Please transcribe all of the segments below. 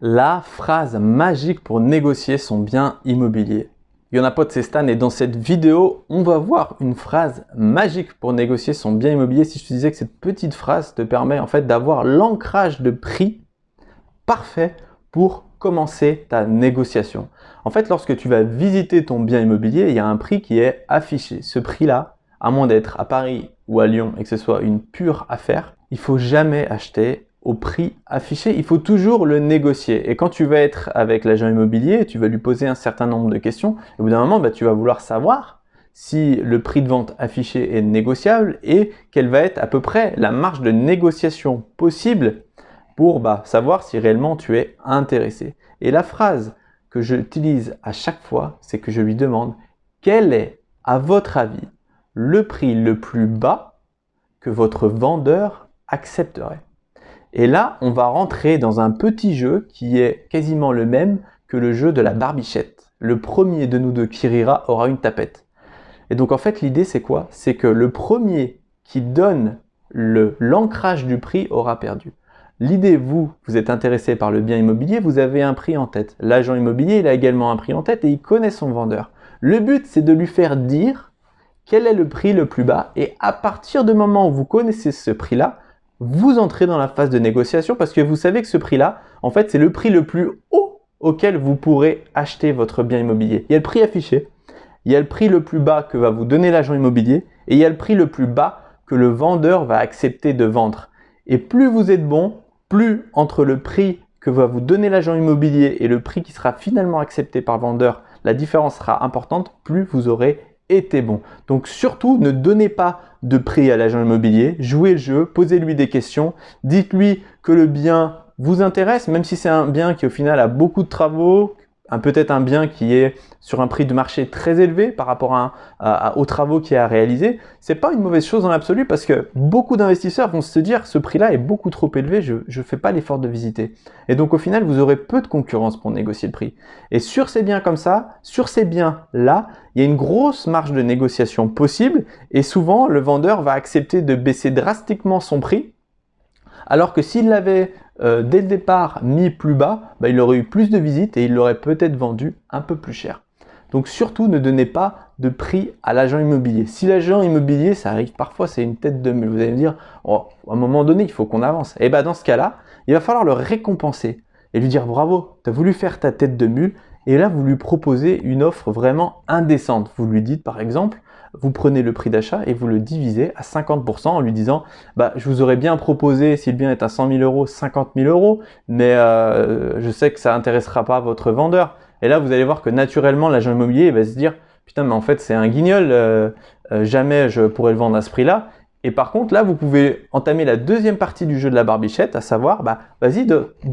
la phrase magique pour négocier son bien immobilier. Il y en a pas de Stan et dans cette vidéo, on va voir une phrase magique pour négocier son bien immobilier. Si je te disais que cette petite phrase te permet en fait d'avoir l'ancrage de prix parfait pour commencer ta négociation. En fait, lorsque tu vas visiter ton bien immobilier, il y a un prix qui est affiché. Ce prix-là, à moins d'être à Paris ou à Lyon et que ce soit une pure affaire, il faut jamais acheter au prix affiché, il faut toujours le négocier. Et quand tu vas être avec l'agent immobilier, tu vas lui poser un certain nombre de questions. Et au bout d'un moment, bah, tu vas vouloir savoir si le prix de vente affiché est négociable et quelle va être à peu près la marge de négociation possible pour bah, savoir si réellement tu es intéressé. Et la phrase que j'utilise à chaque fois, c'est que je lui demande quel est, à votre avis, le prix le plus bas que votre vendeur accepterait? Et là, on va rentrer dans un petit jeu qui est quasiment le même que le jeu de la barbichette. Le premier de nous deux qui rira aura une tapette. Et donc en fait, l'idée c'est quoi? C'est que le premier qui donne l'ancrage du prix aura perdu. L'idée, vous, vous êtes intéressé par le bien immobilier, vous avez un prix en tête. L'agent immobilier, il a également un prix en tête et il connaît son vendeur. Le but, c'est de lui faire dire quel est le prix le plus bas et à partir du moment où vous connaissez ce prix-là, vous entrez dans la phase de négociation parce que vous savez que ce prix-là, en fait, c'est le prix le plus haut auquel vous pourrez acheter votre bien immobilier. Il y a le prix affiché, il y a le prix le plus bas que va vous donner l'agent immobilier et il y a le prix le plus bas que le vendeur va accepter de vendre. Et plus vous êtes bon, plus entre le prix que va vous donner l'agent immobilier et le prix qui sera finalement accepté par le vendeur, la différence sera importante, plus vous aurez été bon. Donc surtout, ne donnez pas de prix à l'agent immobilier, jouez le jeu, posez-lui des questions, dites-lui que le bien vous intéresse, même si c'est un bien qui au final a beaucoup de travaux, peut-être un bien qui est sur un prix de marché très élevé par rapport à, aux travaux qu'il a à réaliser, c'est pas une mauvaise chose dans l'absolu parce que beaucoup d'investisseurs vont se dire ce prix-là est beaucoup trop élevé, je ne fais pas l'effort de visiter. Et donc au final, vous aurez peu de concurrence pour négocier le prix. Et sur ces biens comme ça, sur ces biens-là, il y a une grosse marge de négociation possible et souvent le vendeur va accepter de baisser drastiquement son prix alors que s'il l'avait euh, dès le départ mis plus bas, bah, il aurait eu plus de visites et il l'aurait peut-être vendu un peu plus cher. Donc surtout ne donnez pas de prix à l'agent immobilier. Si l'agent immobilier, ça arrive parfois, c'est une tête de mule. Vous allez me dire, oh, à un moment donné, il faut qu'on avance. Et bien bah, dans ce cas-là, il va falloir le récompenser et lui dire bravo, tu as voulu faire ta tête de mule et là vous lui proposez une offre vraiment indécente. Vous lui dites par exemple, vous prenez le prix d'achat et vous le divisez à 50% en lui disant bah, je vous aurais bien proposé, si le bien est à 100 000 euros, 50 000 euros, mais euh, je sais que ça intéressera pas votre vendeur. Et là, vous allez voir que naturellement, l'agent immobilier va se dire putain, mais en fait, c'est un guignol, euh, euh, jamais je pourrais le vendre à ce prix-là. Et par contre, là, vous pouvez entamer la deuxième partie du jeu de la barbichette, à savoir, bah, vas-y,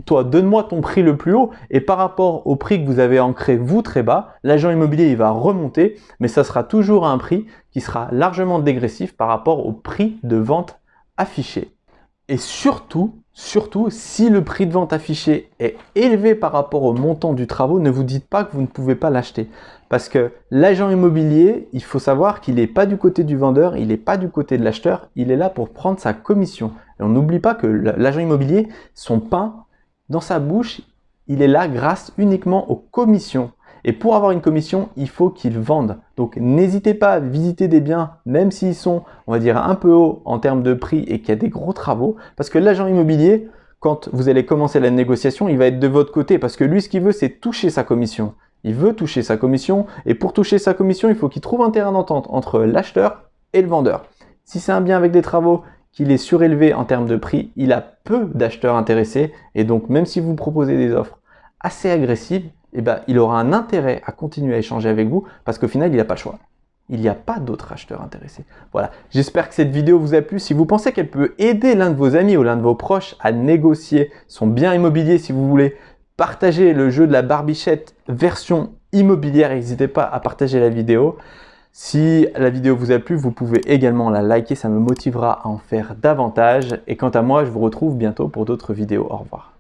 toi, donne-moi ton prix le plus haut, et par rapport au prix que vous avez ancré, vous, très bas, l'agent immobilier, il va remonter, mais ça sera toujours un prix qui sera largement dégressif par rapport au prix de vente affiché. Et surtout, surtout, si le prix de vente affiché est élevé par rapport au montant du travaux, ne vous dites pas que vous ne pouvez pas l'acheter. Parce que l'agent immobilier, il faut savoir qu'il n'est pas du côté du vendeur, il n'est pas du côté de l'acheteur, il est là pour prendre sa commission. Et on n'oublie pas que l'agent immobilier, son pain dans sa bouche, il est là grâce uniquement aux commissions. Et pour avoir une commission, il faut qu'ils vendent. Donc n'hésitez pas à visiter des biens, même s'ils sont, on va dire, un peu hauts en termes de prix et qu'il y a des gros travaux, parce que l'agent immobilier, quand vous allez commencer la négociation, il va être de votre côté, parce que lui, ce qu'il veut, c'est toucher sa commission. Il veut toucher sa commission, et pour toucher sa commission, il faut qu'il trouve un terrain d'entente entre l'acheteur et le vendeur. Si c'est un bien avec des travaux, qu'il est surélevé en termes de prix, il a peu d'acheteurs intéressés, et donc même si vous proposez des offres assez agressives, eh ben, il aura un intérêt à continuer à échanger avec vous parce qu'au final, il n'a pas le choix. Il n'y a pas d'autres acheteurs intéressés. Voilà, j'espère que cette vidéo vous a plu. Si vous pensez qu'elle peut aider l'un de vos amis ou l'un de vos proches à négocier son bien immobilier, si vous voulez partager le jeu de la barbichette version immobilière, n'hésitez pas à partager la vidéo. Si la vidéo vous a plu, vous pouvez également la liker, ça me motivera à en faire davantage. Et quant à moi, je vous retrouve bientôt pour d'autres vidéos. Au revoir.